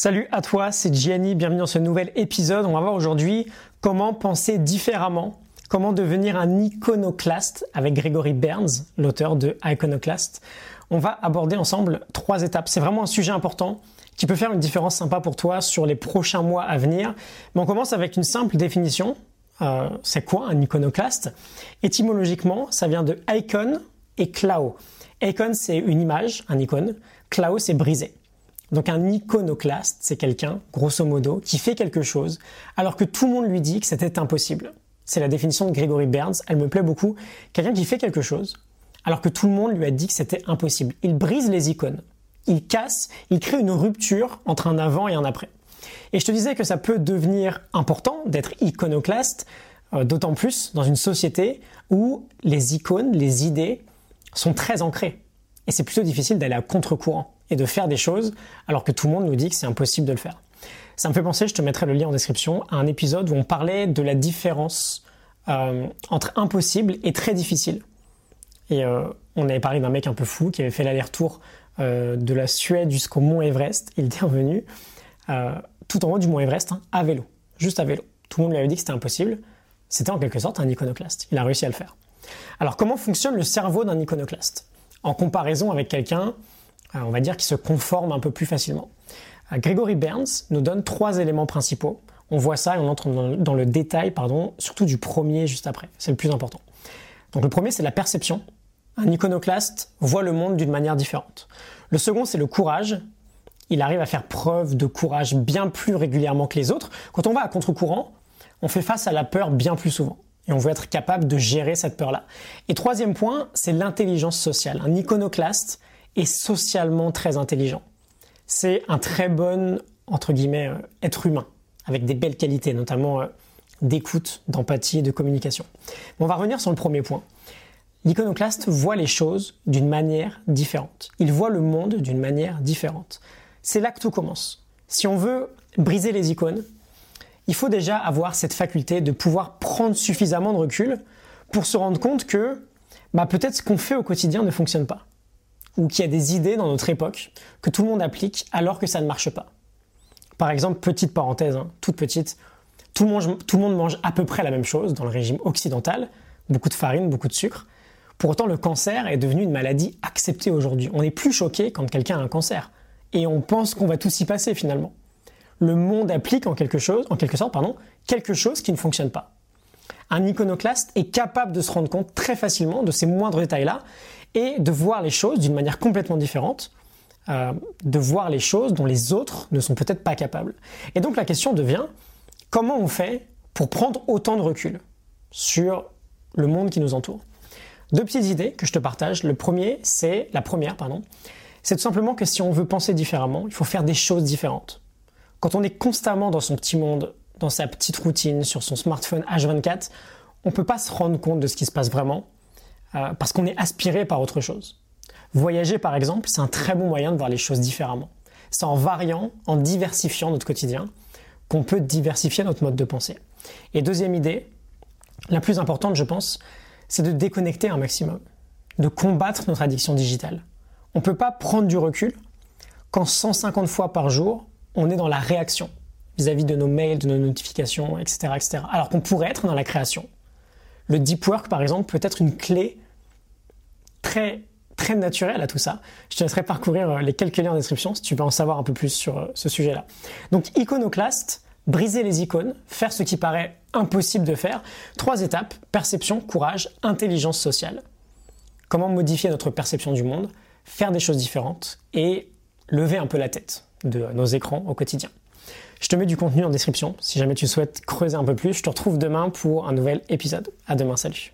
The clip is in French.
Salut à toi, c'est Gianni, bienvenue dans ce nouvel épisode. On va voir aujourd'hui comment penser différemment, comment devenir un iconoclaste avec Gregory Burns, l'auteur de Iconoclast. On va aborder ensemble trois étapes. C'est vraiment un sujet important qui peut faire une différence sympa pour toi sur les prochains mois à venir. Mais on commence avec une simple définition. Euh, c'est quoi un iconoclaste? Étymologiquement, ça vient de icon et clao. Icon, c'est une image, un icône. Clao, c'est brisé. Donc un iconoclaste, c'est quelqu'un, grosso modo, qui fait quelque chose alors que tout le monde lui dit que c'était impossible. C'est la définition de Gregory Burns, elle me plaît beaucoup. Quelqu'un qui fait quelque chose alors que tout le monde lui a dit que c'était impossible. Il brise les icônes, il casse, il crée une rupture entre un avant et un après. Et je te disais que ça peut devenir important d'être iconoclaste, euh, d'autant plus dans une société où les icônes, les idées sont très ancrées. Et c'est plutôt difficile d'aller à contre-courant et de faire des choses alors que tout le monde nous dit que c'est impossible de le faire. Ça me fait penser, je te mettrai le lien en description, à un épisode où on parlait de la différence euh, entre impossible et très difficile. Et euh, on avait parlé d'un mec un peu fou qui avait fait l'aller-retour euh, de la Suède jusqu'au mont Everest. Il était revenu tout en haut du mont Everest hein, à vélo, juste à vélo. Tout le monde lui avait dit que c'était impossible. C'était en quelque sorte un iconoclaste. Il a réussi à le faire. Alors comment fonctionne le cerveau d'un iconoclaste? En comparaison avec quelqu'un on va dire, qui se conforme un peu plus facilement. Euh, Gregory Burns nous donne trois éléments principaux. On voit ça et on entre dans le détail, pardon, surtout du premier juste après. C'est le plus important. Donc le premier, c'est la perception. Un iconoclaste voit le monde d'une manière différente. Le second, c'est le courage. Il arrive à faire preuve de courage bien plus régulièrement que les autres. Quand on va à contre-courant, on fait face à la peur bien plus souvent. Et on veut être capable de gérer cette peur-là. Et troisième point, c'est l'intelligence sociale. Un iconoclaste, est socialement très intelligent. C'est un très bon, entre guillemets, euh, être humain, avec des belles qualités, notamment euh, d'écoute, d'empathie et de communication. on va revenir sur le premier point. L'iconoclaste voit les choses d'une manière différente. Il voit le monde d'une manière différente. C'est là que tout commence. Si on veut briser les icônes, il faut déjà avoir cette faculté de pouvoir prendre suffisamment de recul pour se rendre compte que bah, peut-être ce qu'on fait au quotidien ne fonctionne pas ou qu'il y a des idées dans notre époque que tout le monde applique alors que ça ne marche pas. Par exemple, petite parenthèse, hein, toute petite, tout le, monde, mange à peu près la même chose dans le régime occidental, beaucoup de farine, beaucoup de sucre. Pour autant, le cancer est devenu une maladie acceptée aujourd'hui. On n'est plus choqué quand quelqu'un a un cancer. Et on pense qu'on va tout s'y passer finalement. Le monde applique en quelque chose, en quelque sorte, quelque chose qui ne fonctionne pas. Un iconoclaste est capable de se rendre compte très facilement de ces moindres détails-là et de voir les choses d'une manière complètement différente, euh, de voir les choses dont les autres ne sont peut-être pas capables. Et donc la question devient, comment on fait pour prendre autant de recul sur le monde qui nous entoure? Deux petites idées que je te partage. Le premier, c'est la première, pardon, c'est tout simplement que si on veut penser différemment, il faut faire des choses différentes. Quand on est constamment dans son petit monde, dans sa petite routine, sur son smartphone H24, on ne peut pas se rendre compte de ce qui se passe vraiment euh, parce qu'on est aspiré par autre chose. Voyager, par exemple, c'est un très bon moyen de voir les choses différemment. C'est en variant, en diversifiant notre quotidien, qu'on peut diversifier notre mode de pensée. Et deuxième idée, la plus importante, je pense, c'est de déconnecter un maximum, de combattre notre addiction digitale. On ne peut pas prendre du recul quand 150 fois par jour, on est dans la réaction vis-à-vis de nos mails, de nos notifications, etc., etc. Alors qu'on pourrait être dans la création. Le deep work, par exemple, peut être une clé très très naturelle à tout ça. Je te laisserai parcourir euh, les quelques liens en description si tu veux en savoir un peu plus sur euh, ce sujet-là. Donc iconoclaste, briser les icônes, faire ce qui paraît impossible de faire. Trois étapes, perception, courage, intelligence sociale. Comment modifier notre perception du monde, faire des choses différentes et lever un peu la tête de nos écrans au quotidien. Je te mets du contenu en description si jamais tu souhaites creuser un peu plus. Je te retrouve demain pour un nouvel épisode. À demain, salut.